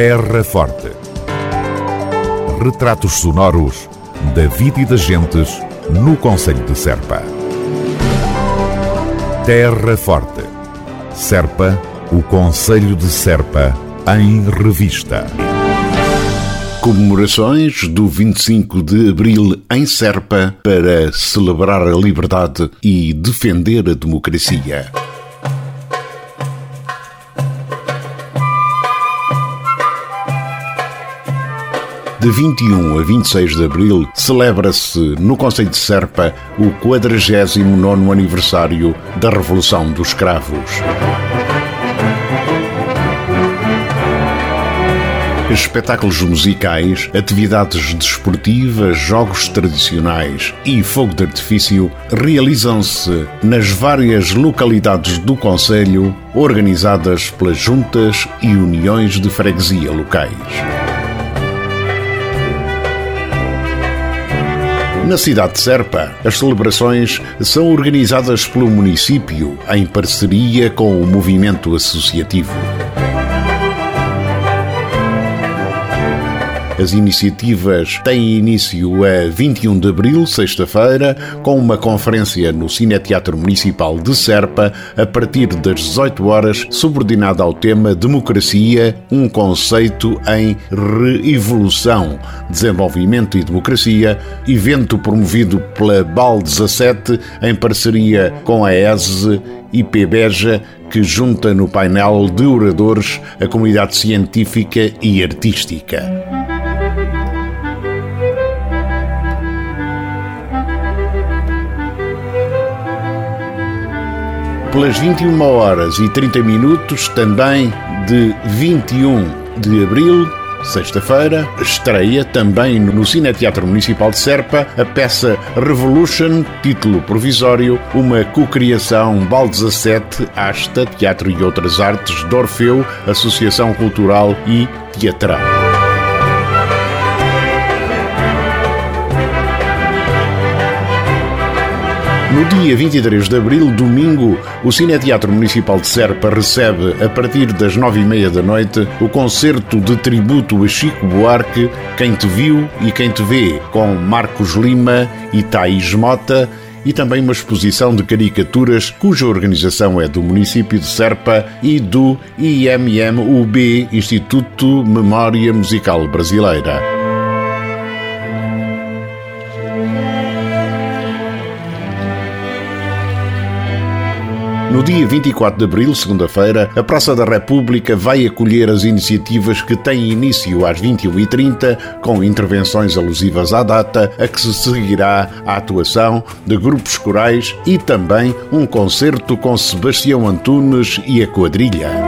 Terra Forte. Retratos sonoros da vida e das gentes no Conselho de Serpa. Terra Forte. Serpa, o Conselho de Serpa, em revista. Comemorações do 25 de Abril em Serpa para celebrar a liberdade e defender a democracia. De 21 a 26 de abril celebra-se no Conselho de Serpa o 49 aniversário da Revolução dos Cravos. Espetáculos musicais, atividades desportivas, jogos tradicionais e fogo de artifício realizam-se nas várias localidades do Conselho, organizadas pelas juntas e uniões de freguesia locais. Na cidade de Serpa, as celebrações são organizadas pelo município em parceria com o movimento associativo. As iniciativas têm início a 21 de abril, sexta-feira, com uma conferência no Cineteatro Municipal de Serpa, a partir das 18 horas, subordinada ao tema Democracia, um conceito em reevolução, desenvolvimento e democracia, evento promovido pela BAL 17 em parceria com a ESE e PBEJA, que junta no painel de oradores a comunidade científica e artística. Pelas 21 horas e 30 minutos, também de 21 de abril, sexta-feira, estreia também no Cineteatro Municipal de Serpa a peça Revolution, título provisório, uma cocriação BAL 17, Asta, Teatro e Outras Artes, de Orfeu, Associação Cultural e Teatral. No dia 23 de abril, domingo, o Cineteatro Municipal de Serpa recebe, a partir das nove e meia da noite, o concerto de tributo a Chico Buarque, Quem Te Viu e Quem Te Vê, com Marcos Lima e Thaís Mota, e também uma exposição de caricaturas cuja organização é do município de Serpa e do IMMUB, Instituto Memória Musical Brasileira. No dia 24 de abril, segunda-feira, a Praça da República vai acolher as iniciativas que têm início às 21h30, com intervenções alusivas à data, a que se seguirá a atuação de grupos corais e também um concerto com Sebastião Antunes e a quadrilha.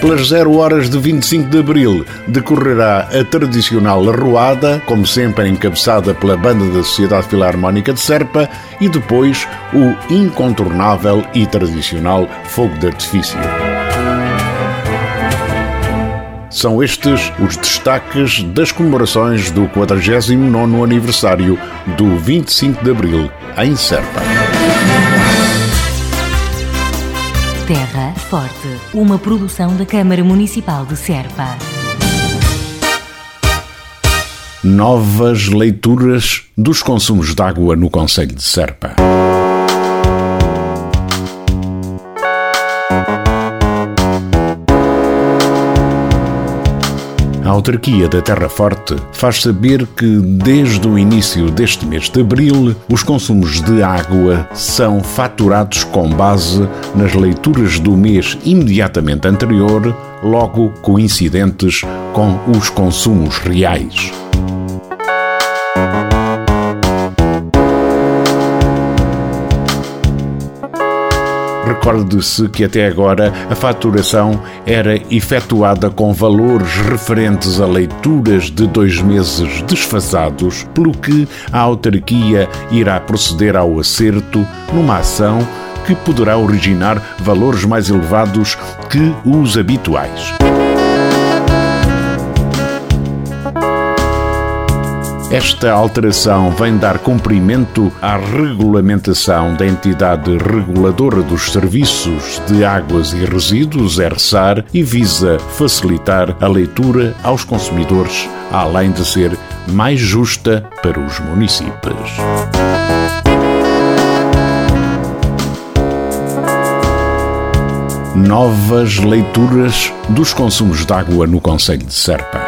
Pelas 0 horas de 25 de abril decorrerá a tradicional arruada, como sempre encabeçada pela Banda da Sociedade Filarmónica de Serpa, e depois o incontornável e tradicional fogo de artifício. São estes os destaques das comemorações do 49º aniversário do 25 de abril em Serpa. Terra Forte, uma produção da Câmara Municipal de Serpa. Novas leituras dos consumos de água no Conselho de Serpa. A autarquia da Terra Forte faz saber que, desde o início deste mês de abril, os consumos de água são faturados com base nas leituras do mês imediatamente anterior, logo coincidentes com os consumos reais. Recorde-se que até agora a faturação era efetuada com valores referentes a leituras de dois meses desfasados, pelo que a autarquia irá proceder ao acerto numa ação que poderá originar valores mais elevados que os habituais. Esta alteração vem dar cumprimento à regulamentação da entidade reguladora dos serviços de águas e resíduos, ERSAR, e visa facilitar a leitura aos consumidores, além de ser mais justa para os municípios. Novas leituras dos consumos de água no Conselho de Serpa.